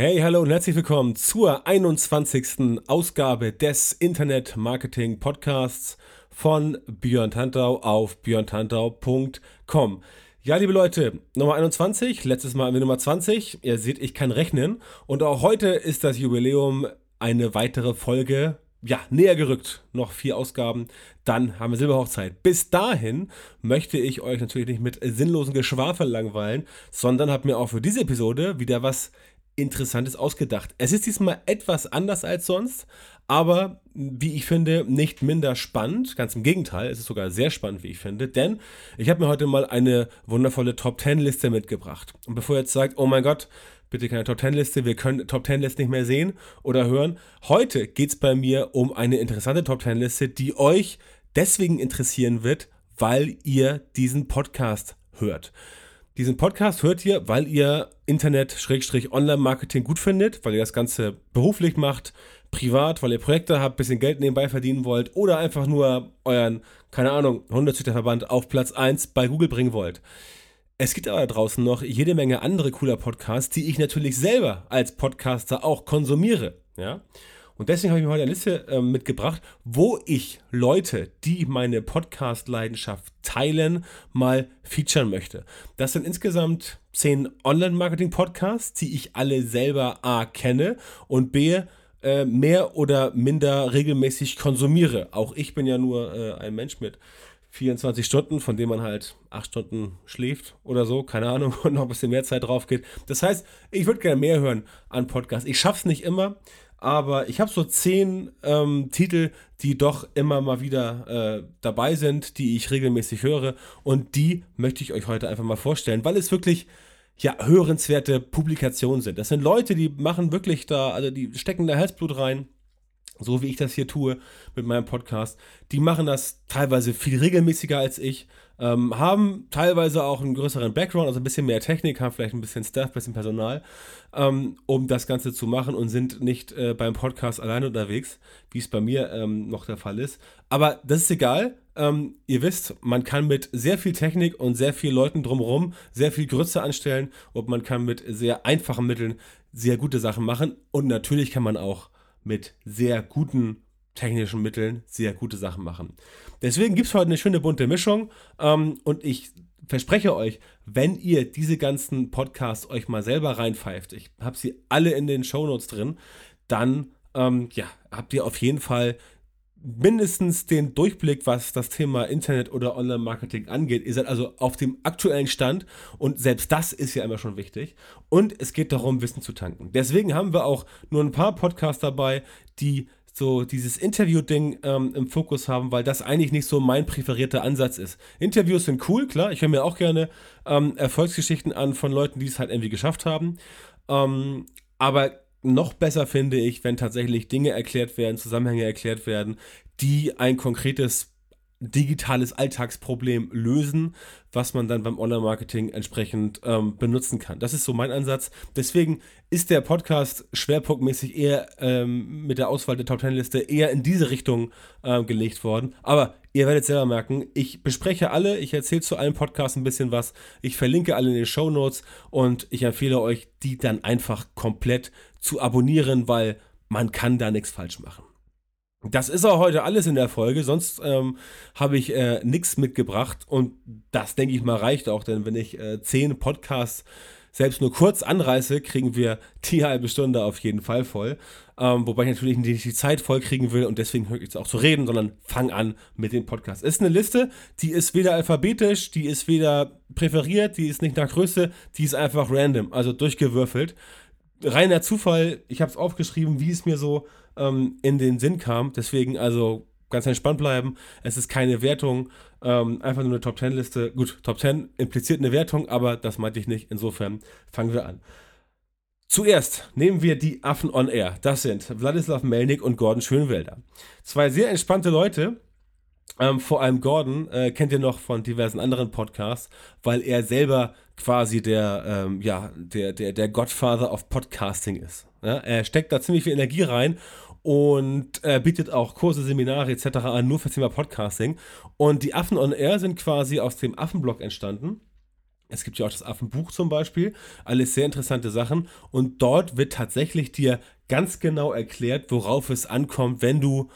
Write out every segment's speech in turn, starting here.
Hey, hallo und herzlich willkommen zur 21. Ausgabe des Internet Marketing Podcasts von Björn Tantau auf björntantau.com. Ja, liebe Leute, Nummer 21, letztes Mal wir Nummer 20. Ihr seht, ich kann rechnen. Und auch heute ist das Jubiläum eine weitere Folge ja, näher gerückt. Noch vier Ausgaben, dann haben wir Silberhochzeit. Bis dahin möchte ich euch natürlich nicht mit sinnlosen Geschwafel langweilen, sondern habe mir auch für diese Episode wieder was Interessantes ausgedacht. Es ist diesmal etwas anders als sonst, aber wie ich finde, nicht minder spannend. Ganz im Gegenteil, es ist sogar sehr spannend, wie ich finde, denn ich habe mir heute mal eine wundervolle Top 10 Liste mitgebracht. Und bevor ihr jetzt sagt, oh mein Gott, bitte keine Top 10 Liste, wir können Top 10 Liste nicht mehr sehen oder hören. Heute geht es bei mir um eine interessante Top 10 Liste, die euch deswegen interessieren wird, weil ihr diesen Podcast hört. Diesen Podcast hört ihr, weil ihr Internet-Online-Marketing gut findet, weil ihr das Ganze beruflich macht, privat, weil ihr Projekte habt, bisschen Geld nebenbei verdienen wollt oder einfach nur euren, keine Ahnung, Hunderzüchterverband auf Platz 1 bei Google bringen wollt. Es gibt aber draußen noch jede Menge andere cooler Podcasts, die ich natürlich selber als Podcaster auch konsumiere. Ja? Und deswegen habe ich mir heute eine Liste äh, mitgebracht, wo ich Leute, die meine Podcast-Leidenschaft teilen, mal featuren möchte. Das sind insgesamt zehn Online-Marketing-Podcasts, die ich alle selber A kenne und B äh, mehr oder minder regelmäßig konsumiere. Auch ich bin ja nur äh, ein Mensch mit 24 Stunden, von denen man halt 8 Stunden schläft oder so, keine Ahnung, und noch ein bisschen mehr Zeit drauf geht. Das heißt, ich würde gerne mehr hören an Podcasts. Ich schaffe es nicht immer, aber ich habe so zehn ähm, Titel, die doch immer mal wieder äh, dabei sind, die ich regelmäßig höre. Und die möchte ich euch heute einfach mal vorstellen, weil es wirklich ja hörenswerte Publikationen sind. Das sind Leute, die machen wirklich da, also die stecken da Herzblut rein so wie ich das hier tue mit meinem Podcast, die machen das teilweise viel regelmäßiger als ich ähm, haben teilweise auch einen größeren Background, also ein bisschen mehr Technik, haben vielleicht ein bisschen Staff, ein bisschen Personal, ähm, um das Ganze zu machen und sind nicht äh, beim Podcast alleine unterwegs, wie es bei mir ähm, noch der Fall ist. Aber das ist egal. Ähm, ihr wisst, man kann mit sehr viel Technik und sehr vielen Leuten drumherum sehr viel Grütze anstellen und man kann mit sehr einfachen Mitteln sehr gute Sachen machen und natürlich kann man auch mit sehr guten technischen Mitteln sehr gute Sachen machen. Deswegen gibt es heute eine schöne bunte Mischung ähm, und ich verspreche euch, wenn ihr diese ganzen Podcasts euch mal selber reinpfeift, ich habe sie alle in den Shownotes drin, dann ähm, ja, habt ihr auf jeden Fall mindestens den Durchblick, was das Thema Internet oder Online-Marketing angeht. Ihr seid also auf dem aktuellen Stand und selbst das ist ja immer schon wichtig. Und es geht darum, Wissen zu tanken. Deswegen haben wir auch nur ein paar Podcasts dabei, die so dieses Interview-Ding ähm, im Fokus haben, weil das eigentlich nicht so mein präferierter Ansatz ist. Interviews sind cool, klar. Ich höre mir auch gerne ähm, Erfolgsgeschichten an von Leuten, die es halt irgendwie geschafft haben. Ähm, aber noch besser finde ich, wenn tatsächlich Dinge erklärt werden, Zusammenhänge erklärt werden, die ein konkretes digitales Alltagsproblem lösen, was man dann beim Online-Marketing entsprechend ähm, benutzen kann. Das ist so mein Ansatz. Deswegen ist der Podcast schwerpunktmäßig eher ähm, mit der Auswahl der Top Ten Liste eher in diese Richtung ähm, gelegt worden. Aber ihr werdet selber merken, ich bespreche alle, ich erzähle zu allen Podcasts ein bisschen was, ich verlinke alle in den Show Notes und ich empfehle euch, die dann einfach komplett zu abonnieren, weil man kann da nichts falsch machen. Das ist auch heute alles in der Folge, sonst ähm, habe ich äh, nichts mitgebracht und das denke ich mal reicht auch, denn wenn ich äh, zehn Podcasts selbst nur kurz anreiße, kriegen wir die halbe Stunde auf jeden Fall voll. Ähm, wobei ich natürlich nicht die Zeit voll kriegen will und deswegen höre ich jetzt auch zu reden, sondern fang an mit dem Podcast. Ist eine Liste, die ist weder alphabetisch, die ist weder präferiert, die ist nicht nach Größe, die ist einfach random, also durchgewürfelt. Reiner Zufall, ich habe es aufgeschrieben, wie es mir so ähm, in den Sinn kam. Deswegen also ganz entspannt bleiben. Es ist keine Wertung, ähm, einfach nur eine Top 10 Liste. Gut, Top 10 impliziert eine Wertung, aber das meinte ich nicht. Insofern fangen wir an. Zuerst nehmen wir die Affen on Air. Das sind Wladislav Melnik und Gordon Schönwelder. Zwei sehr entspannte Leute. Ähm, vor allem Gordon äh, kennt ihr noch von diversen anderen Podcasts, weil er selber quasi der, ähm, ja, der, der, der Godfather of Podcasting ist. Ja? Er steckt da ziemlich viel Energie rein und äh, bietet auch Kurse, Seminare etc. an, nur für das Thema Podcasting. Und die Affen on Air sind quasi aus dem Affenblog entstanden. Es gibt ja auch das Affenbuch zum Beispiel, alles sehr interessante Sachen. Und dort wird tatsächlich dir ganz genau erklärt, worauf es ankommt, wenn du,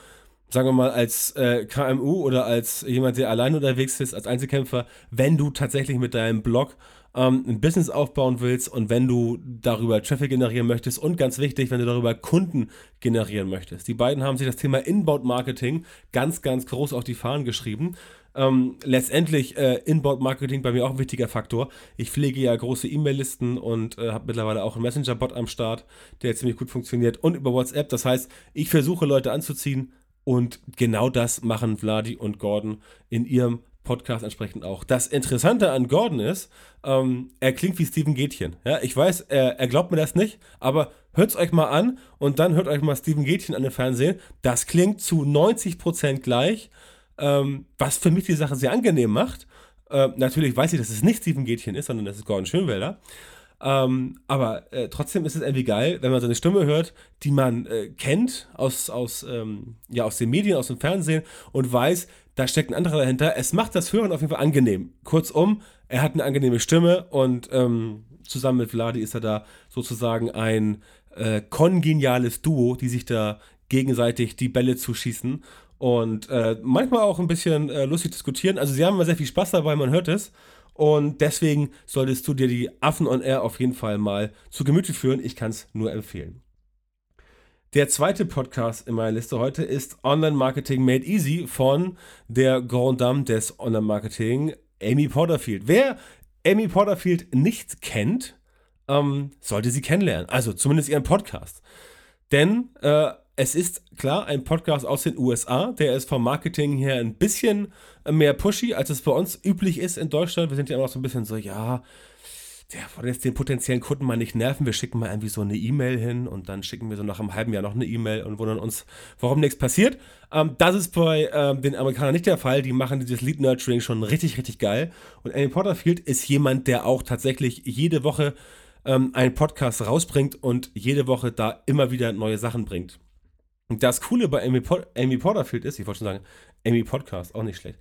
sagen wir mal, als äh, KMU oder als jemand, der allein unterwegs ist, als Einzelkämpfer, wenn du tatsächlich mit deinem Blog ähm, ein Business aufbauen willst und wenn du darüber Traffic generieren möchtest und ganz wichtig, wenn du darüber Kunden generieren möchtest. Die beiden haben sich das Thema Inbound Marketing ganz, ganz groß auf die Fahnen geschrieben. Ähm, letztendlich äh, Inbound-Marketing bei mir auch ein wichtiger Faktor. Ich pflege ja große E-Mail-Listen und äh, habe mittlerweile auch einen Messenger-Bot am Start, der ziemlich gut funktioniert und über WhatsApp. Das heißt, ich versuche Leute anzuziehen und genau das machen Vladi und Gordon in ihrem Podcast entsprechend auch. Das Interessante an Gordon ist, ähm, er klingt wie Steven Gätchen. Ja, ich weiß, er, er glaubt mir das nicht, aber hört es euch mal an und dann hört euch mal Steven Gätchen an dem Fernsehen. Das klingt zu 90% gleich ähm, was für mich die Sache sehr angenehm macht. Äh, natürlich weiß ich, dass es nicht Steven Gätchen ist, sondern das ist Gordon Schönwälder. Ähm, aber äh, trotzdem ist es irgendwie geil, wenn man so eine Stimme hört, die man äh, kennt aus, aus, ähm, ja, aus den Medien, aus dem Fernsehen und weiß, da steckt ein anderer dahinter. Es macht das Hören auf jeden Fall angenehm. Kurzum, er hat eine angenehme Stimme und ähm, zusammen mit Vladi ist er da sozusagen ein äh, kongeniales Duo, die sich da gegenseitig die Bälle zuschießen und äh, manchmal auch ein bisschen äh, lustig diskutieren. Also sie haben immer sehr viel Spaß dabei, man hört es. Und deswegen solltest du dir die Affen on Air auf jeden Fall mal zu Gemüte führen. Ich kann es nur empfehlen. Der zweite Podcast in meiner Liste heute ist Online Marketing Made Easy von der Grand Dame des Online Marketing, Amy Porterfield. Wer Amy Porterfield nicht kennt, ähm, sollte sie kennenlernen. Also zumindest ihren Podcast. Denn äh, es ist klar ein Podcast aus den USA, der ist vom Marketing her ein bisschen mehr pushy, als es bei uns üblich ist in Deutschland. Wir sind ja immer noch so ein bisschen so, ja, der wollen jetzt den potenziellen Kunden mal nicht nerven. Wir schicken mal irgendwie so eine E-Mail hin und dann schicken wir so nach einem halben Jahr noch eine E-Mail und wundern uns, warum nichts passiert. Ähm, das ist bei ähm, den Amerikanern nicht der Fall. Die machen dieses Lead Nurturing schon richtig, richtig geil. Und Amy Porterfield ist jemand, der auch tatsächlich jede Woche ähm, einen Podcast rausbringt und jede Woche da immer wieder neue Sachen bringt. Das Coole bei Amy, Pod Amy Porterfield ist, ich wollte schon sagen, Amy Podcast, auch nicht schlecht.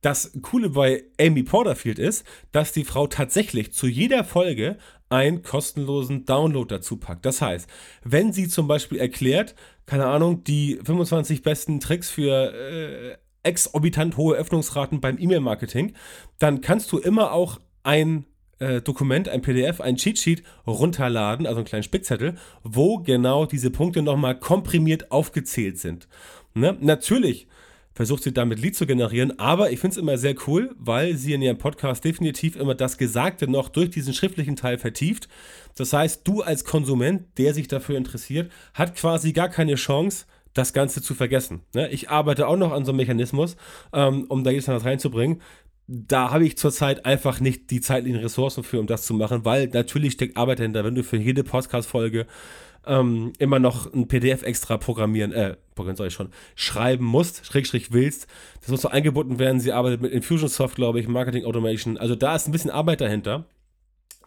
Das Coole bei Amy Porterfield ist, dass die Frau tatsächlich zu jeder Folge einen kostenlosen Download dazu packt. Das heißt, wenn sie zum Beispiel erklärt, keine Ahnung, die 25 besten Tricks für äh, exorbitant hohe Öffnungsraten beim E-Mail-Marketing, dann kannst du immer auch ein äh, Dokument, ein PDF, ein Cheatsheet runterladen, also einen kleinen Spickzettel, wo genau diese Punkte nochmal komprimiert aufgezählt sind. Ne? Natürlich versucht sie damit Lied zu generieren, aber ich finde es immer sehr cool, weil sie in ihrem Podcast definitiv immer das Gesagte noch durch diesen schriftlichen Teil vertieft. Das heißt, du als Konsument, der sich dafür interessiert, hat quasi gar keine Chance, das Ganze zu vergessen. Ne? Ich arbeite auch noch an so einem Mechanismus, ähm, um da jetzt was reinzubringen da habe ich zurzeit einfach nicht die zeitlichen Ressourcen für, um das zu machen, weil natürlich steckt Arbeit dahinter, wenn du für jede Podcast-Folge ähm, immer noch ein PDF extra programmieren, äh, programmieren soll ich schon, schreiben musst, Schrägstrich willst. Das muss so eingebunden werden. Sie arbeitet mit Infusionsoft, glaube ich, Marketing Automation. Also da ist ein bisschen Arbeit dahinter.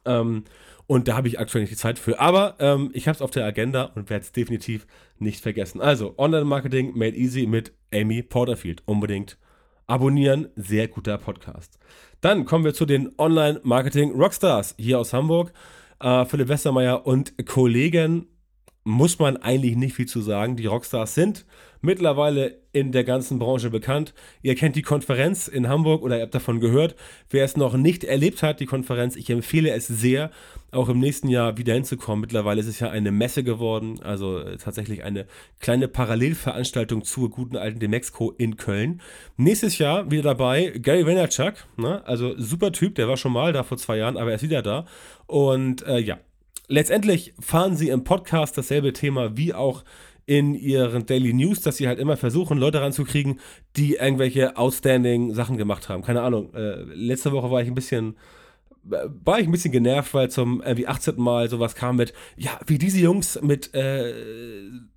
Ähm, und da habe ich aktuell nicht die Zeit für. Aber ähm, ich habe es auf der Agenda und werde es definitiv nicht vergessen. Also, Online-Marketing made easy mit Amy Porterfield. Unbedingt abonnieren. Sehr guter Podcast. Dann kommen wir zu den Online-Marketing-Rockstars hier aus Hamburg. Äh, Philipp Westermeier und Kollegen muss man eigentlich nicht viel zu sagen. Die Rockstars sind mittlerweile in der ganzen Branche bekannt. Ihr kennt die Konferenz in Hamburg oder ihr habt davon gehört. Wer es noch nicht erlebt hat, die Konferenz, ich empfehle es sehr, auch im nächsten Jahr wieder hinzukommen. Mittlerweile ist es ja eine Messe geworden, also äh, tatsächlich eine kleine Parallelveranstaltung zur guten alten Demexco in Köln. Nächstes Jahr wieder dabei Gary Vaynerchuk, ne? also super Typ, der war schon mal da vor zwei Jahren, aber er ist wieder da. Und äh, ja, letztendlich fahren sie im Podcast dasselbe Thema wie auch in ihren Daily News, dass sie halt immer versuchen, Leute ranzukriegen, die irgendwelche outstanding Sachen gemacht haben. Keine Ahnung. Äh, letzte Woche war ich ein bisschen war ich ein bisschen genervt, weil zum irgendwie 18. Mal sowas kam mit, ja, wie diese Jungs mit äh,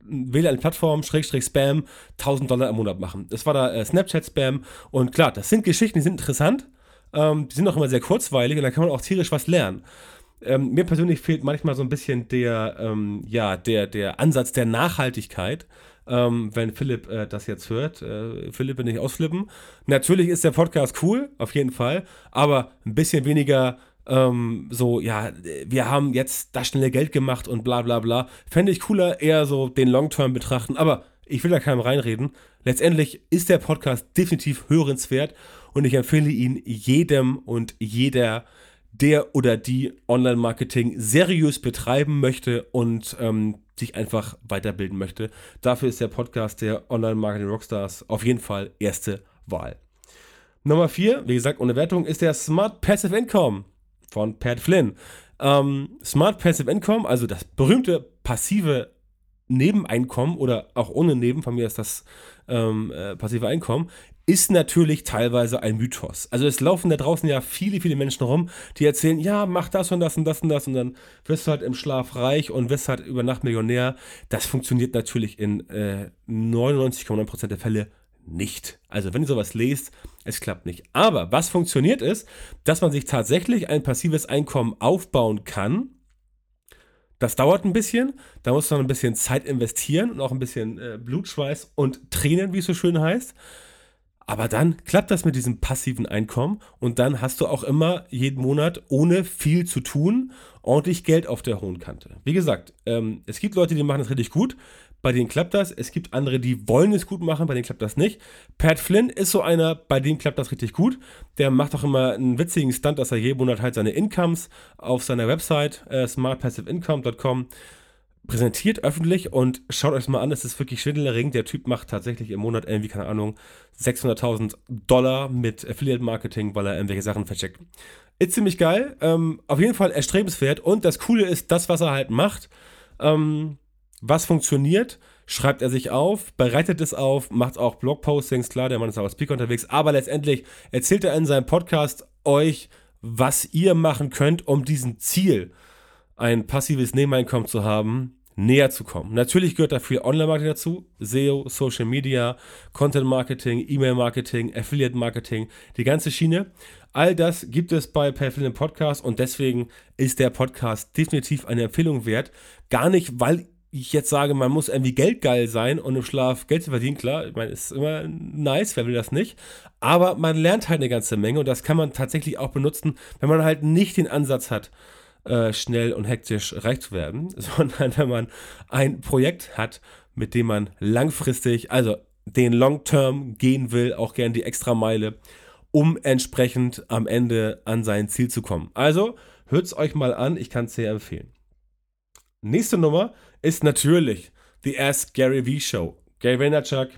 WLAN-Plattform, Schrägstrich Spam, 1000 Dollar im Monat machen. Das war da äh, Snapchat-Spam und klar, das sind Geschichten, die sind interessant, ähm, die sind auch immer sehr kurzweilig und da kann man auch tierisch was lernen. Ähm, mir persönlich fehlt manchmal so ein bisschen der, ähm, ja, der, der Ansatz der Nachhaltigkeit. Ähm, wenn Philipp äh, das jetzt hört. Äh, Philipp nicht ausflippen. Natürlich ist der Podcast cool, auf jeden Fall, aber ein bisschen weniger ähm, so, ja, wir haben jetzt das schnelle Geld gemacht und bla bla bla. Fände ich cooler, eher so den Long-Term betrachten, aber ich will da keinem reinreden. Letztendlich ist der Podcast definitiv hörenswert und ich empfehle ihn jedem und jeder, der oder die Online-Marketing seriös betreiben möchte und ähm, sich einfach weiterbilden möchte. Dafür ist der Podcast der Online-Marketing Rockstars auf jeden Fall erste Wahl. Nummer 4, wie gesagt, ohne Wertung, ist der Smart Passive Income von Pat Flynn. Ähm, Smart Passive Income, also das berühmte passive Nebeneinkommen oder auch ohne Neben, von mir ist das ähm, äh, passive Einkommen, ist natürlich teilweise ein Mythos. Also es laufen da draußen ja viele, viele Menschen rum, die erzählen, ja, mach das und das und das und das und dann wirst du halt im Schlaf reich und wirst halt über Nacht Millionär. Das funktioniert natürlich in äh, 99,9% der Fälle nicht. Also wenn ihr sowas lest, es klappt nicht. Aber was funktioniert ist, dass man sich tatsächlich ein passives Einkommen aufbauen kann. Das dauert ein bisschen, da muss man ein bisschen Zeit investieren und auch ein bisschen äh, Blutschweiß und Tränen, wie es so schön heißt. Aber dann klappt das mit diesem passiven Einkommen und dann hast du auch immer jeden Monat ohne viel zu tun ordentlich Geld auf der hohen Kante. Wie gesagt, ähm, es gibt Leute, die machen das richtig gut. Bei denen klappt das. Es gibt andere, die wollen es gut machen, bei denen klappt das nicht. Pat Flynn ist so einer, bei dem klappt das richtig gut. Der macht auch immer einen witzigen Stunt, dass er jeden Monat halt seine Incomes auf seiner Website äh, smartpassiveincome.com präsentiert öffentlich und schaut euch mal an, es ist wirklich schwindelerregend. Der Typ macht tatsächlich im Monat irgendwie, keine Ahnung, 600.000 Dollar mit Affiliate Marketing, weil er irgendwelche Sachen vercheckt. Ist ziemlich geil, ähm, auf jeden Fall erstrebenswert und das Coole ist, das, was er halt macht, ähm, was funktioniert, schreibt er sich auf, bereitet es auf, macht auch Blogpostings, klar, der Mann ist auch als Speaker unterwegs, aber letztendlich erzählt er in seinem Podcast euch, was ihr machen könnt, um diesen Ziel, ein passives Nebeneinkommen zu haben, näher zu kommen. Natürlich gehört da viel Online-Marketing dazu, SEO, Social Media, Content-Marketing, E-Mail-Marketing, Affiliate-Marketing, die ganze Schiene. All das gibt es bei Perfil im Podcast und deswegen ist der Podcast definitiv eine Empfehlung wert. Gar nicht, weil ich jetzt sage, man muss irgendwie geldgeil sein und im Schlaf Geld zu verdienen, klar, ich meine, ist immer nice, wer will das nicht. Aber man lernt halt eine ganze Menge und das kann man tatsächlich auch benutzen, wenn man halt nicht den Ansatz hat, äh, schnell und hektisch reich zu werden, sondern wenn man ein Projekt hat, mit dem man langfristig, also den Long Term gehen will, auch gern die extra Meile, um entsprechend am Ende an sein Ziel zu kommen. Also hört es euch mal an, ich kann es sehr empfehlen. Nächste Nummer ist natürlich die Ask Gary V Show. Gary Vaynerchuk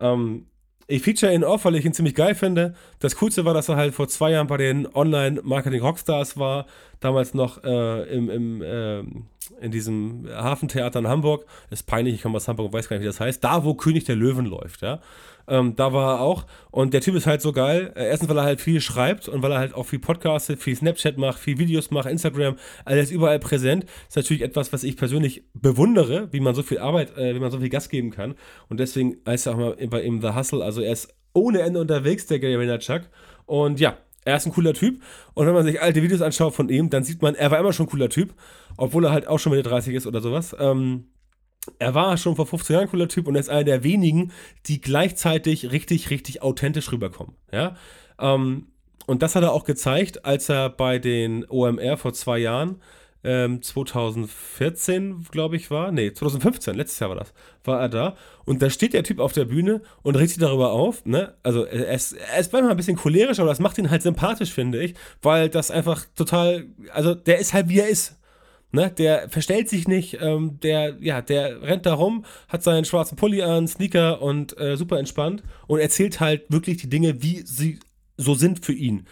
ähm, ich feature ihn oft, weil ich ihn ziemlich geil finde. Das Coolste war, dass er halt vor zwei Jahren bei den Online-Marketing-Rockstars war. Damals noch äh, im, im, äh, in diesem Hafentheater in Hamburg. Ist peinlich, ich komme aus Hamburg und weiß gar nicht, wie das heißt. Da, wo König der Löwen läuft, ja. Ähm, da war er auch. Und der Typ ist halt so geil. Äh, erstens, weil er halt viel schreibt und weil er halt auch viel podcastet, viel Snapchat macht, viel Videos macht, Instagram. Also er ist überall präsent. Ist natürlich etwas, was ich persönlich bewundere, wie man so viel Arbeit, äh, wie man so viel Gas geben kann. Und deswegen heißt er auch mal bei ihm The Hustle. Also er ist ohne Ende unterwegs, der Gary Vaynerchuk. Und ja, er ist ein cooler Typ. Und wenn man sich alte Videos anschaut von ihm, dann sieht man, er war immer schon ein cooler Typ. Obwohl er halt auch schon Mitte 30 ist oder sowas. Ähm, er war schon vor 15 Jahren ein cooler Typ und er ist einer der wenigen, die gleichzeitig richtig, richtig authentisch rüberkommen. Ja? Ähm, und das hat er auch gezeigt, als er bei den OMR vor zwei Jahren, ähm, 2014, glaube ich, war, nee, 2015, letztes Jahr war das, war er da. Und da steht der Typ auf der Bühne und regt sich darüber auf. Ne? Also er ist, manchmal ein bisschen cholerisch, aber das macht ihn halt sympathisch, finde ich, weil das einfach total, also der ist halt wie er ist. Ne, der verstellt sich nicht, ähm, der, ja, der rennt da rum, hat seinen schwarzen Pulli an, Sneaker und äh, super entspannt und erzählt halt wirklich die Dinge, wie sie so sind für ihn.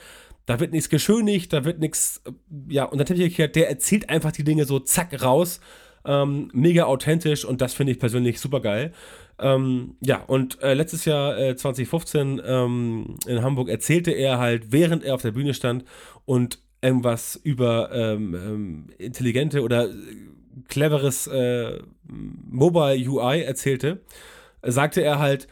Da wird nichts geschönigt, da wird nichts, äh, ja, und natürlich, der erzählt einfach die Dinge so zack raus, ähm, mega authentisch und das finde ich persönlich super geil. Ähm, ja, und äh, letztes Jahr, äh, 2015, ähm, in Hamburg, erzählte er halt, während er auf der Bühne stand und irgendwas über ähm, ähm, intelligente oder cleveres äh, Mobile UI erzählte, sagte er halt,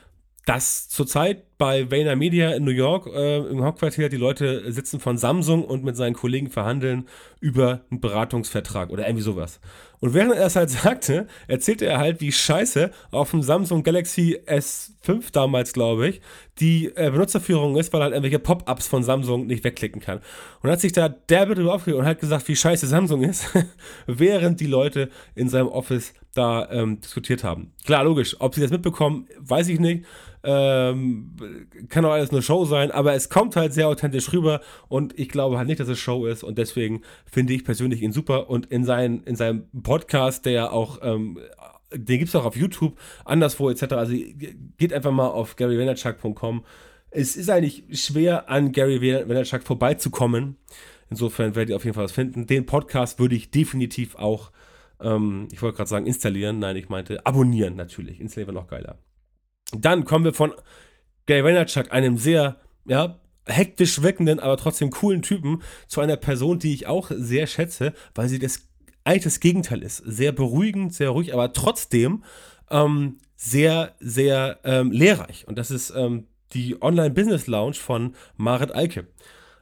dass zurzeit bei Vayner Media in New York äh, im Hauptquartier die Leute sitzen von Samsung und mit seinen Kollegen verhandeln über einen Beratungsvertrag oder irgendwie sowas. Und während er es halt sagte, erzählte er halt, wie scheiße auf dem Samsung Galaxy S5 damals, glaube ich, die äh, Benutzerführung ist, weil halt irgendwelche Pop-ups von Samsung nicht wegklicken kann. Und hat sich da derbe drüber aufgeregt und hat gesagt, wie scheiße Samsung ist, während die Leute in seinem Office da ähm, diskutiert haben. Klar, logisch, ob sie das mitbekommen, weiß ich nicht. Ähm, kann auch alles eine Show sein, aber es kommt halt sehr authentisch rüber und ich glaube halt nicht, dass es Show ist und deswegen finde ich persönlich ihn super und in, sein, in seinem Podcast, der auch, ähm, den gibt es auch auf YouTube, anderswo etc. Also geht einfach mal auf garyvaynerchuk.com. Es ist eigentlich schwer, an Gary Vaynerchuk vorbeizukommen. Insofern werdet ihr auf jeden Fall was finden. Den Podcast würde ich definitiv auch, ähm, ich wollte gerade sagen installieren, nein, ich meinte abonnieren natürlich. Installieren wäre noch geiler. Dann kommen wir von Gary Vaynerchuk, einem sehr, ja, hektisch wirkenden, aber trotzdem coolen Typen, zu einer Person, die ich auch sehr schätze, weil sie das eigentlich das Gegenteil ist. Sehr beruhigend, sehr ruhig, aber trotzdem ähm, sehr, sehr ähm, lehrreich. Und das ist ähm, die Online-Business Lounge von Marit Alke.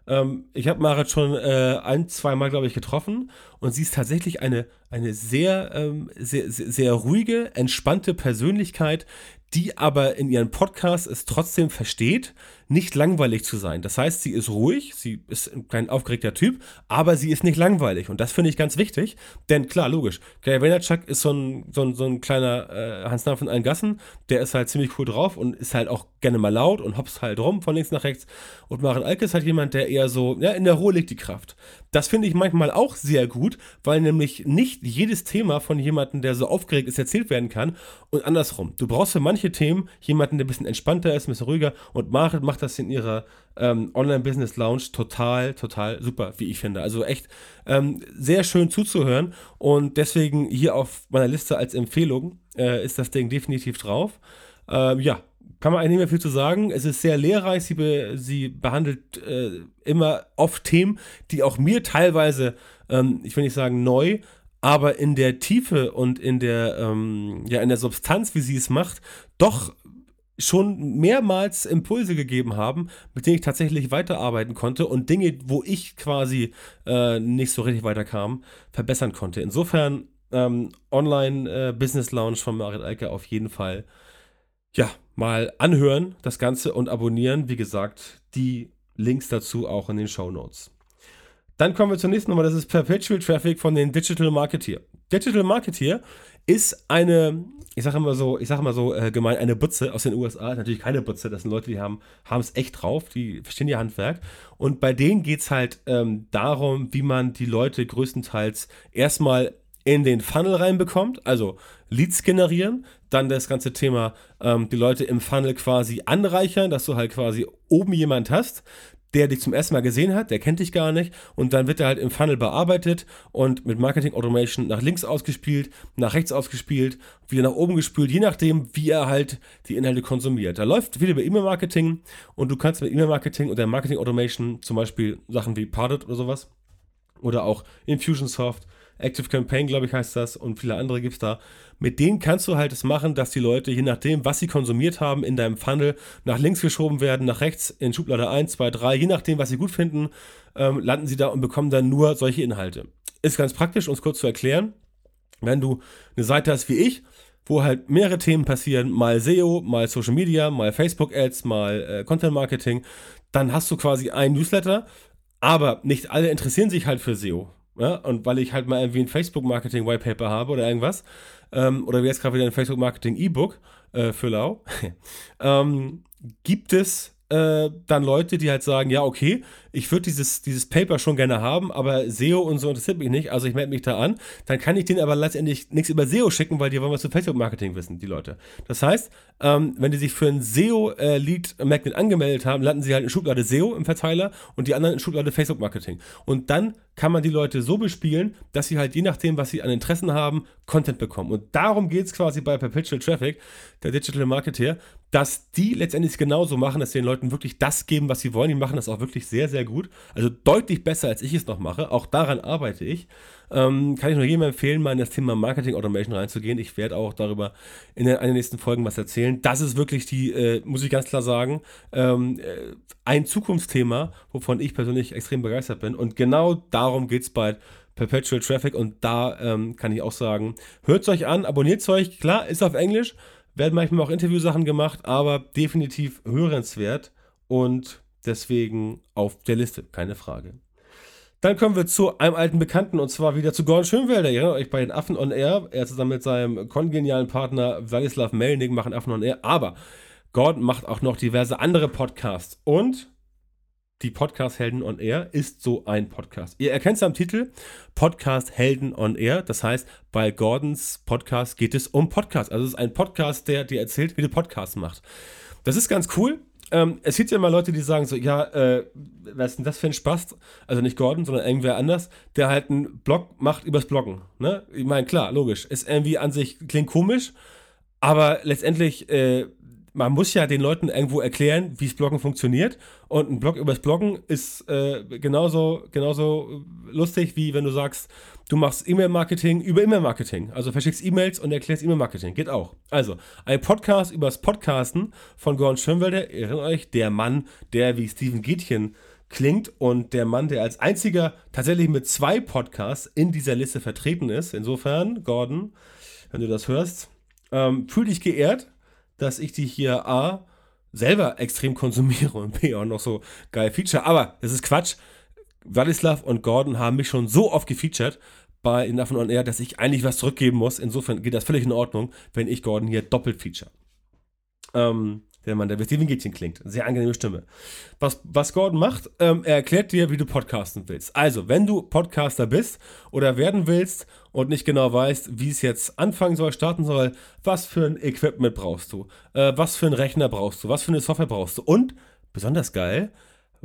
Ähm, ich habe Marit schon äh, ein, zwei Mal, glaube ich, getroffen und sie ist tatsächlich eine, eine sehr, ähm, sehr, sehr, sehr ruhige, entspannte Persönlichkeit, die aber in ihrem Podcast es trotzdem versteht, nicht langweilig zu sein. Das heißt, sie ist ruhig, sie ist kein aufgeregter Typ, aber sie ist nicht langweilig. Und das finde ich ganz wichtig, denn klar, logisch, Gary Vaynerchuk ist so ein, so ein, so ein kleiner äh, Hans in allen Gassen, der ist halt ziemlich cool drauf und ist halt auch gerne mal laut und hopst halt rum von links nach rechts. Und Maren Alke ist halt jemand, der eher so, ja, in der Ruhe liegt die Kraft. Das finde ich manchmal auch sehr gut, weil nämlich nicht jedes Thema von jemandem, der so aufgeregt ist, erzählt werden kann und andersrum. Du brauchst für manche Themen jemanden, der ein bisschen entspannter ist, ein bisschen ruhiger und Maren macht das in ihrer ähm, Online-Business-Lounge total, total super, wie ich finde. Also echt ähm, sehr schön zuzuhören und deswegen hier auf meiner Liste als Empfehlung äh, ist das Ding definitiv drauf. Ähm, ja, kann man eigentlich nicht mehr viel zu sagen. Es ist sehr lehrreich. Sie, be, sie behandelt äh, immer oft Themen, die auch mir teilweise, ähm, ich will nicht sagen neu, aber in der Tiefe und in der, ähm, ja, in der Substanz, wie sie es macht, doch schon mehrmals Impulse gegeben haben, mit denen ich tatsächlich weiterarbeiten konnte und Dinge, wo ich quasi äh, nicht so richtig weiterkam, verbessern konnte. Insofern ähm, Online äh, von Marit Alke auf jeden Fall ja mal anhören das Ganze und abonnieren. Wie gesagt, die Links dazu auch in den Show Notes. Dann kommen wir zur nächsten Nummer, das ist Perpetual Traffic von den Digital Marketeer. Digital Marketeer ist eine, ich sage immer so, ich sage immer so äh, gemein, eine Butze aus den USA. Natürlich keine Butze, das sind Leute, die haben es echt drauf, die verstehen ihr Handwerk. Und bei denen geht es halt ähm, darum, wie man die Leute größtenteils erstmal in den Funnel reinbekommt, also Leads generieren, dann das ganze Thema ähm, die Leute im Funnel quasi anreichern, dass du halt quasi oben jemand hast, der dich zum ersten Mal gesehen hat, der kennt dich gar nicht und dann wird er halt im Funnel bearbeitet und mit Marketing Automation nach links ausgespielt, nach rechts ausgespielt, wieder nach oben gespült, je nachdem, wie er halt die Inhalte konsumiert. Da läuft wieder über E-Mail-Marketing und du kannst mit E-Mail-Marketing und der Marketing Automation zum Beispiel Sachen wie Pardot oder sowas oder auch Infusionsoft Active Campaign, glaube ich, heißt das, und viele andere gibt es da. Mit denen kannst du halt es machen, dass die Leute, je nachdem, was sie konsumiert haben, in deinem Funnel nach links geschoben werden, nach rechts in Schublade 1, 2, 3, je nachdem, was sie gut finden, ähm, landen sie da und bekommen dann nur solche Inhalte. Ist ganz praktisch, es kurz zu erklären. Wenn du eine Seite hast wie ich, wo halt mehrere Themen passieren, mal SEO, mal Social Media, mal Facebook Ads, mal äh, Content Marketing, dann hast du quasi ein Newsletter, aber nicht alle interessieren sich halt für SEO. Ja, und weil ich halt mal irgendwie ein Facebook-Marketing-Whitepaper habe oder irgendwas, ähm, oder wie jetzt gerade wieder ein Facebook-Marketing-E-Book äh, für Lau, ähm, gibt es äh, dann Leute, die halt sagen, ja, okay, ich würde dieses, dieses Paper schon gerne haben, aber SEO und so interessiert mich nicht, also ich melde mich da an. Dann kann ich denen aber letztendlich nichts über SEO schicken, weil die wollen was zu Facebook-Marketing wissen, die Leute. Das heißt, ähm, wenn die sich für ein SEO-Lead-Magnet angemeldet haben, landen sie halt in Schublade SEO im Verteiler und die anderen in Schublade Facebook-Marketing. Und dann kann man die Leute so bespielen, dass sie halt je nachdem, was sie an Interessen haben, Content bekommen. Und darum geht es quasi bei Perpetual Traffic, der Digital Marketer, dass die letztendlich genauso machen, dass sie den Leuten wirklich das geben, was sie wollen. Die machen das auch wirklich sehr, sehr gut. Also deutlich besser, als ich es noch mache. Auch daran arbeite ich. Ähm, kann ich nur jedem empfehlen, mal in das Thema Marketing Automation reinzugehen. Ich werde auch darüber in in den nächsten Folgen was erzählen. Das ist wirklich die, äh, muss ich ganz klar sagen, ähm, äh, ein Zukunftsthema, wovon ich persönlich extrem begeistert bin. Und genau darum geht es bei Perpetual Traffic. Und da ähm, kann ich auch sagen, hört es euch an, abonniert es euch. Klar, ist auf Englisch werden manchmal auch Interviewsachen gemacht, aber definitiv hörenswert und deswegen auf der Liste, keine Frage. Dann kommen wir zu einem alten Bekannten und zwar wieder zu Gordon Schönwelder. Ihr erinnert euch bei den Affen on Air. Er zusammen mit seinem kongenialen Partner Wladislav Melnik machen Affen on Air. Aber Gordon macht auch noch diverse andere Podcasts. Und die Podcast Helden on Air ist so ein Podcast. Ihr erkennt es am Titel Podcast Helden on Air. Das heißt, bei Gordons Podcast geht es um Podcast. Also es ist ein Podcast, der dir erzählt, wie du Podcasts macht. Das ist ganz cool. Ähm, es gibt ja immer Leute, die sagen so, ja, äh, was ist denn das für ein Spaß? Also nicht Gordon, sondern irgendwer anders, der halt einen Blog macht übers Bloggen. Ne? Ich meine, klar, logisch. Ist irgendwie an sich, klingt komisch, aber letztendlich äh, man muss ja den Leuten irgendwo erklären, wie das Bloggen funktioniert. Und ein Blog übers Bloggen ist äh, genauso, genauso lustig, wie wenn du sagst, du machst E-Mail-Marketing über E-Mail-Marketing. Also verschickst E-Mails und erklärst E-Mail-Marketing. Geht auch. Also, ein Podcast übers Podcasten von Gordon Schönwelder, erinnert euch, der Mann, der wie Steven Gätchen klingt und der Mann, der als einziger tatsächlich mit zwei Podcasts in dieser Liste vertreten ist. Insofern, Gordon, wenn du das hörst, ähm, fühl dich geehrt dass ich die hier A selber extrem konsumiere und B auch noch so geil feature. Aber das ist Quatsch. Wladislav und Gordon haben mich schon so oft gefeatured bei Enough on Air, dass ich eigentlich was zurückgeben muss. Insofern geht das völlig in Ordnung, wenn ich Gordon hier doppelt feature. Ähm, der Mann, der wie Steven Gätchen klingt. Sehr angenehme Stimme. Was, was Gordon macht, ähm, er erklärt dir, wie du podcasten willst. Also, wenn du Podcaster bist oder werden willst und nicht genau weißt, wie es jetzt anfangen soll, starten soll, was für ein Equipment brauchst du, äh, was für einen Rechner brauchst du, was für eine Software brauchst du und, besonders geil,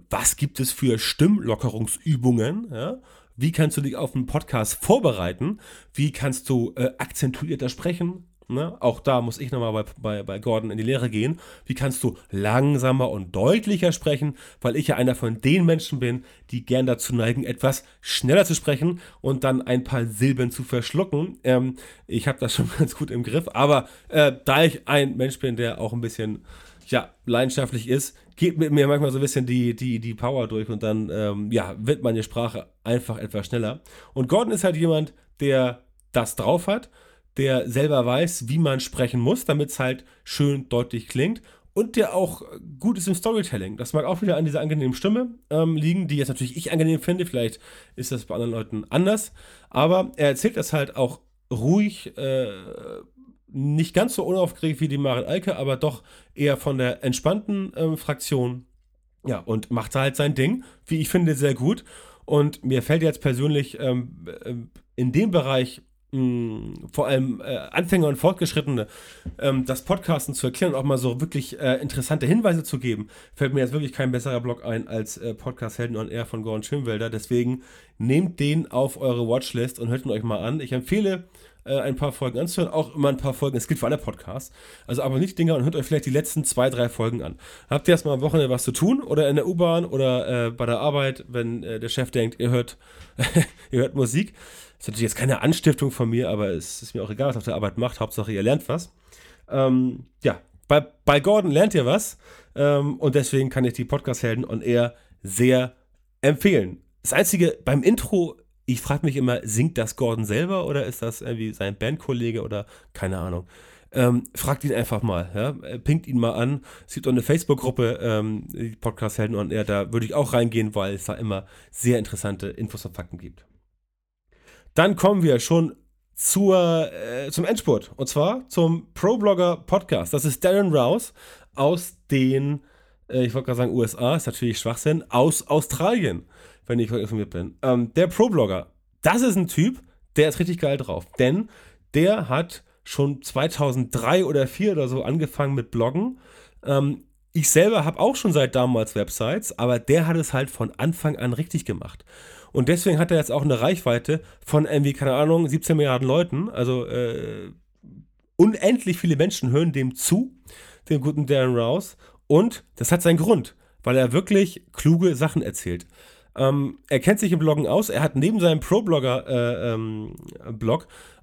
was gibt es für Stimmlockerungsübungen, ja? Wie kannst du dich auf einen Podcast vorbereiten? Wie kannst du äh, akzentuierter sprechen? Ne? Auch da muss ich nochmal bei, bei, bei Gordon in die Lehre gehen. Wie kannst du langsamer und deutlicher sprechen? Weil ich ja einer von den Menschen bin, die gern dazu neigen, etwas schneller zu sprechen und dann ein paar Silben zu verschlucken. Ähm, ich habe das schon ganz gut im Griff. Aber äh, da ich ein Mensch bin, der auch ein bisschen ja, leidenschaftlich ist, geht mit mir manchmal so ein bisschen die, die, die Power durch und dann ähm, ja, wird meine Sprache einfach etwas schneller. Und Gordon ist halt jemand, der das drauf hat der selber weiß, wie man sprechen muss, damit es halt schön deutlich klingt und der auch gut ist im Storytelling. Das mag auch wieder an dieser angenehmen Stimme ähm, liegen, die jetzt natürlich ich angenehm finde. Vielleicht ist das bei anderen Leuten anders. Aber er erzählt das halt auch ruhig, äh, nicht ganz so unaufgeregt wie die Maren Alke, aber doch eher von der entspannten äh, Fraktion. Ja, und macht halt sein Ding, wie ich finde, sehr gut. Und mir fällt jetzt persönlich ähm, äh, in dem Bereich mh, vor allem äh, Anfänger und Fortgeschrittene ähm, das Podcasten zu erklären und auch mal so wirklich äh, interessante Hinweise zu geben, fällt mir jetzt wirklich kein besserer Blog ein als äh, Podcast Helden on Air von Gordon Schönwelder. Deswegen nehmt den auf eure Watchlist und hört ihn euch mal an. Ich empfehle äh, ein paar Folgen anzuhören, auch immer ein paar Folgen. Es gilt für alle Podcasts. Also abonniert Dinger und hört euch vielleicht die letzten zwei, drei Folgen an. Habt ihr erstmal am Wochenende was zu tun oder in der U-Bahn oder äh, bei der Arbeit, wenn äh, der Chef denkt, ihr hört, ihr hört Musik ist natürlich jetzt keine Anstiftung von mir, aber es ist mir auch egal, was auf der Arbeit macht. Hauptsache, ihr lernt was. Ähm, ja, bei, bei Gordon lernt ihr was. Ähm, und deswegen kann ich die Podcast-Helden on Air sehr empfehlen. Das Einzige beim Intro, ich frage mich immer, singt das Gordon selber oder ist das irgendwie sein Bandkollege oder keine Ahnung. Ähm, fragt ihn einfach mal, ja? pinkt ihn mal an. Es gibt auch eine Facebook-Gruppe, ähm, die Podcast-Helden on Air, da würde ich auch reingehen, weil es da immer sehr interessante Infos und Fakten gibt. Dann kommen wir schon zur, äh, zum Endspurt. Und zwar zum Pro-Blogger Podcast. Das ist Darren Rouse aus den, äh, ich wollte gerade sagen USA, ist natürlich Schwachsinn, aus Australien, wenn ich informiert bin. Ähm, der Pro-Blogger, das ist ein Typ, der ist richtig geil drauf. Denn der hat schon 2003 oder 2004 oder so angefangen mit Bloggen. Ähm, ich selber habe auch schon seit damals Websites, aber der hat es halt von Anfang an richtig gemacht. Und deswegen hat er jetzt auch eine Reichweite von irgendwie, keine Ahnung, 17 Milliarden Leuten. Also äh, unendlich viele Menschen hören dem zu. dem guten Darren Rouse. Und das hat seinen Grund, weil er wirklich kluge Sachen erzählt. Ähm, er kennt sich im Bloggen aus. Er hat neben seinem Pro-Blogger-Blog äh, ähm,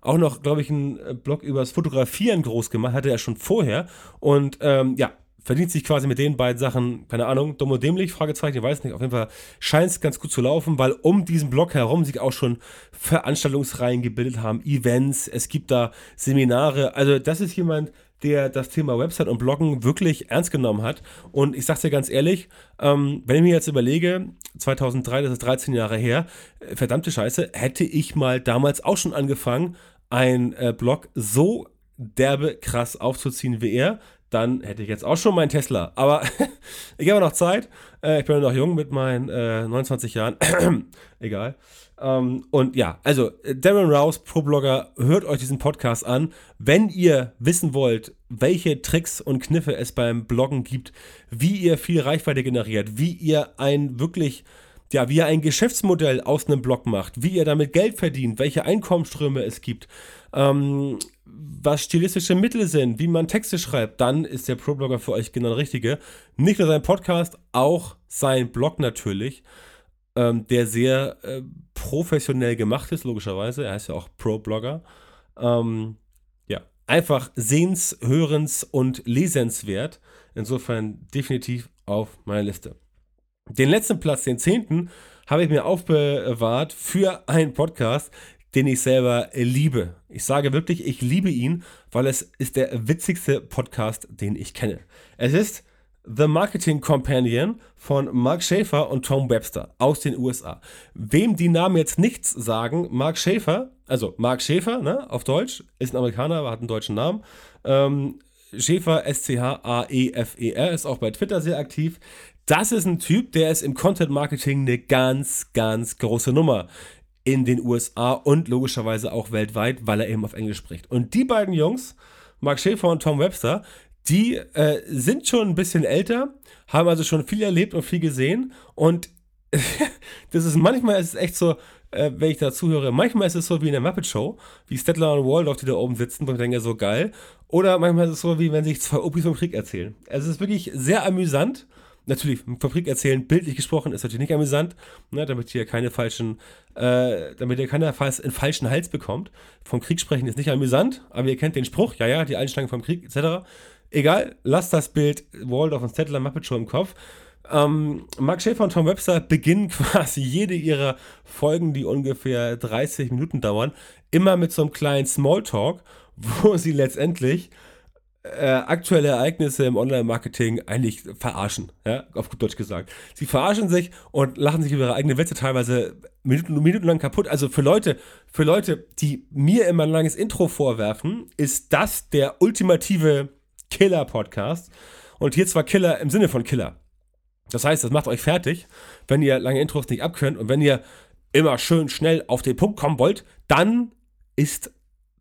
auch noch, glaube ich, einen Blog übers Fotografieren groß gemacht. Hatte er schon vorher. Und ähm, ja, verdient sich quasi mit den beiden Sachen, keine Ahnung, dumm und dämlich, Fragezeichen, ich weiß nicht, auf jeden Fall scheint es ganz gut zu laufen, weil um diesen Blog herum sich auch schon Veranstaltungsreihen gebildet haben, Events, es gibt da Seminare, also das ist jemand, der das Thema Website und Bloggen wirklich ernst genommen hat. Und ich sag's dir ganz ehrlich, ähm, wenn ich mir jetzt überlege, 2003, das ist 13 Jahre her, äh, verdammte Scheiße, hätte ich mal damals auch schon angefangen, ein äh, Blog so derbe krass aufzuziehen wie er, dann hätte ich jetzt auch schon meinen Tesla. Aber ich habe noch Zeit. Äh, ich bin noch jung mit meinen äh, 29 Jahren. Egal. Ähm, und ja, also Darren Rouse, Pro-Blogger, hört euch diesen Podcast an. Wenn ihr wissen wollt, welche Tricks und Kniffe es beim Bloggen gibt, wie ihr viel Reichweite generiert, wie ihr ein wirklich ja, wie ihr ein Geschäftsmodell aus einem Blog macht, wie ihr damit Geld verdient, welche Einkommensströme es gibt, ähm, was stilistische Mittel sind, wie man Texte schreibt, dann ist der ProBlogger für euch genau der richtige. Nicht nur sein Podcast, auch sein Blog natürlich, ähm, der sehr äh, professionell gemacht ist, logischerweise. Er heißt ja auch ProBlogger. Ähm, ja, einfach sehens-, hörens- und lesenswert. Insofern definitiv auf meiner Liste. Den letzten Platz, den zehnten, habe ich mir aufbewahrt für einen Podcast, den ich selber liebe. Ich sage wirklich, ich liebe ihn, weil es ist der witzigste Podcast, den ich kenne. Es ist The Marketing Companion von Mark Schaefer und Tom Webster aus den USA. Wem die Namen jetzt nichts sagen, Mark Schaefer, also Mark Schaefer, ne, auf Deutsch, ist ein Amerikaner, aber hat einen deutschen Namen. Ähm, Schäfer, S-C-H-A-E-F-E-R, ist auch bei Twitter sehr aktiv. Das ist ein Typ, der ist im Content Marketing eine ganz, ganz große Nummer in den USA und logischerweise auch weltweit, weil er eben auf Englisch spricht. Und die beiden Jungs, Mark Schäfer und Tom Webster, die äh, sind schon ein bisschen älter, haben also schon viel erlebt und viel gesehen. Und das ist manchmal ist es echt so, äh, wenn ich da zuhöre, manchmal ist es so wie in der Muppet Show, wie Stettler und Waldorf, die da oben sitzen und denken, so geil. Oder manchmal ist es so, wie wenn sich zwei Opis vom Krieg erzählen. Also es ist wirklich sehr amüsant natürlich, Fabrik erzählen, bildlich gesprochen, ist natürlich nicht amüsant, ne, damit ihr keine falschen, äh, damit ihr keiner einen falschen Hals bekommt. Vom Krieg sprechen ist nicht amüsant, aber ihr kennt den Spruch, ja, ja, die Einschlagen vom Krieg, etc. Egal, lasst das Bild Waldorf und Stettler Muppet Show im Kopf. Ähm, Mark Schäfer und Tom Webster beginnen quasi jede ihrer Folgen, die ungefähr 30 Minuten dauern, immer mit so einem kleinen Smalltalk, wo sie letztendlich äh, aktuelle Ereignisse im Online-Marketing eigentlich verarschen, ja, auf gut Deutsch gesagt. Sie verarschen sich und lachen sich über ihre eigene Witze teilweise Minuten, minutenlang kaputt. Also für Leute, für Leute, die mir immer ein langes Intro vorwerfen, ist das der ultimative Killer-Podcast. Und hier zwar Killer im Sinne von Killer. Das heißt, das macht euch fertig, wenn ihr lange Intros nicht abkönnt und wenn ihr immer schön schnell auf den Punkt kommen wollt, dann ist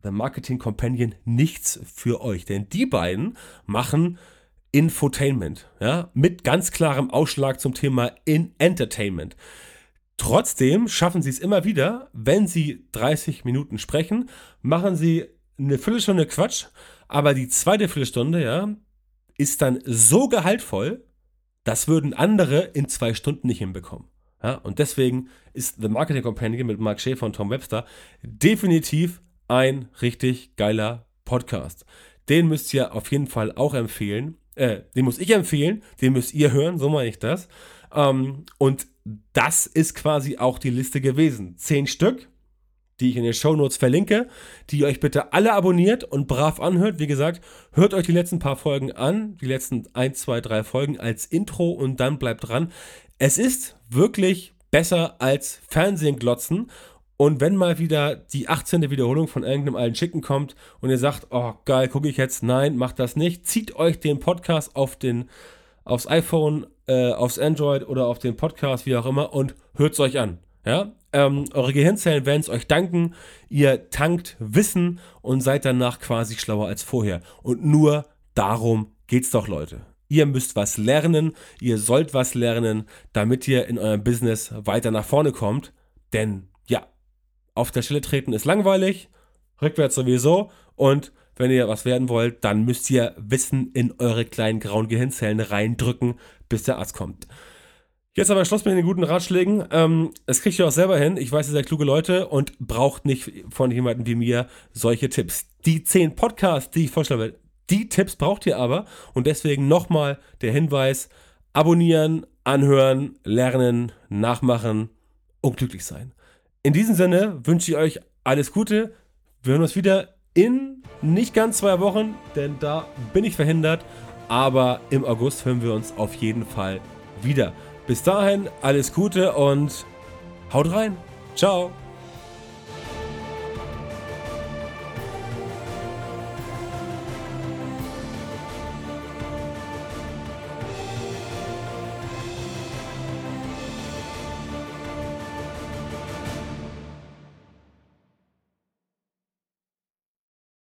The Marketing Companion nichts für euch. Denn die beiden machen Infotainment, ja, mit ganz klarem Ausschlag zum Thema in Entertainment. Trotzdem schaffen sie es immer wieder, wenn sie 30 Minuten sprechen, machen sie eine Viertelstunde Quatsch, aber die zweite Viertelstunde, ja, ist dann so gehaltvoll, das würden andere in zwei Stunden nicht hinbekommen. Ja, und deswegen ist The Marketing Companion mit Mark Schäfer und Tom Webster definitiv ein richtig geiler Podcast. Den müsst ihr auf jeden Fall auch empfehlen. Äh, den muss ich empfehlen, den müsst ihr hören, so meine ich das. Ähm, und das ist quasi auch die Liste gewesen. Zehn Stück, die ich in den Show Notes verlinke, die ihr euch bitte alle abonniert und brav anhört. Wie gesagt, hört euch die letzten paar Folgen an, die letzten ein, zwei, drei Folgen als Intro und dann bleibt dran. Es ist wirklich besser als Fernsehen glotzen und wenn mal wieder die 18. Wiederholung von irgendeinem alten Schicken kommt und ihr sagt, oh geil, gucke ich jetzt, nein, macht das nicht, zieht euch den Podcast auf den, aufs iPhone, äh, aufs Android oder auf den Podcast, wie auch immer, und hört es euch an. Ja? Ähm, eure Gehirnzellen werden es euch danken. Ihr tankt Wissen und seid danach quasi schlauer als vorher. Und nur darum geht's doch, Leute. Ihr müsst was lernen, ihr sollt was lernen, damit ihr in eurem Business weiter nach vorne kommt. Denn auf der Stelle treten ist langweilig, rückwärts sowieso und wenn ihr was werden wollt, dann müsst ihr Wissen in eure kleinen grauen Gehirnzellen reindrücken, bis der Arzt kommt. Jetzt aber Schluss mit den guten Ratschlägen. Ähm, das kriegt ihr auch selber hin. Ich weiß, ihr seid kluge Leute und braucht nicht von jemandem wie mir solche Tipps. Die zehn Podcasts, die ich vorstelle, die Tipps braucht ihr aber. Und deswegen nochmal der Hinweis, abonnieren, anhören, lernen, nachmachen und glücklich sein. In diesem Sinne wünsche ich euch alles Gute. Wir hören uns wieder in nicht ganz zwei Wochen, denn da bin ich verhindert. Aber im August hören wir uns auf jeden Fall wieder. Bis dahin alles Gute und haut rein. Ciao.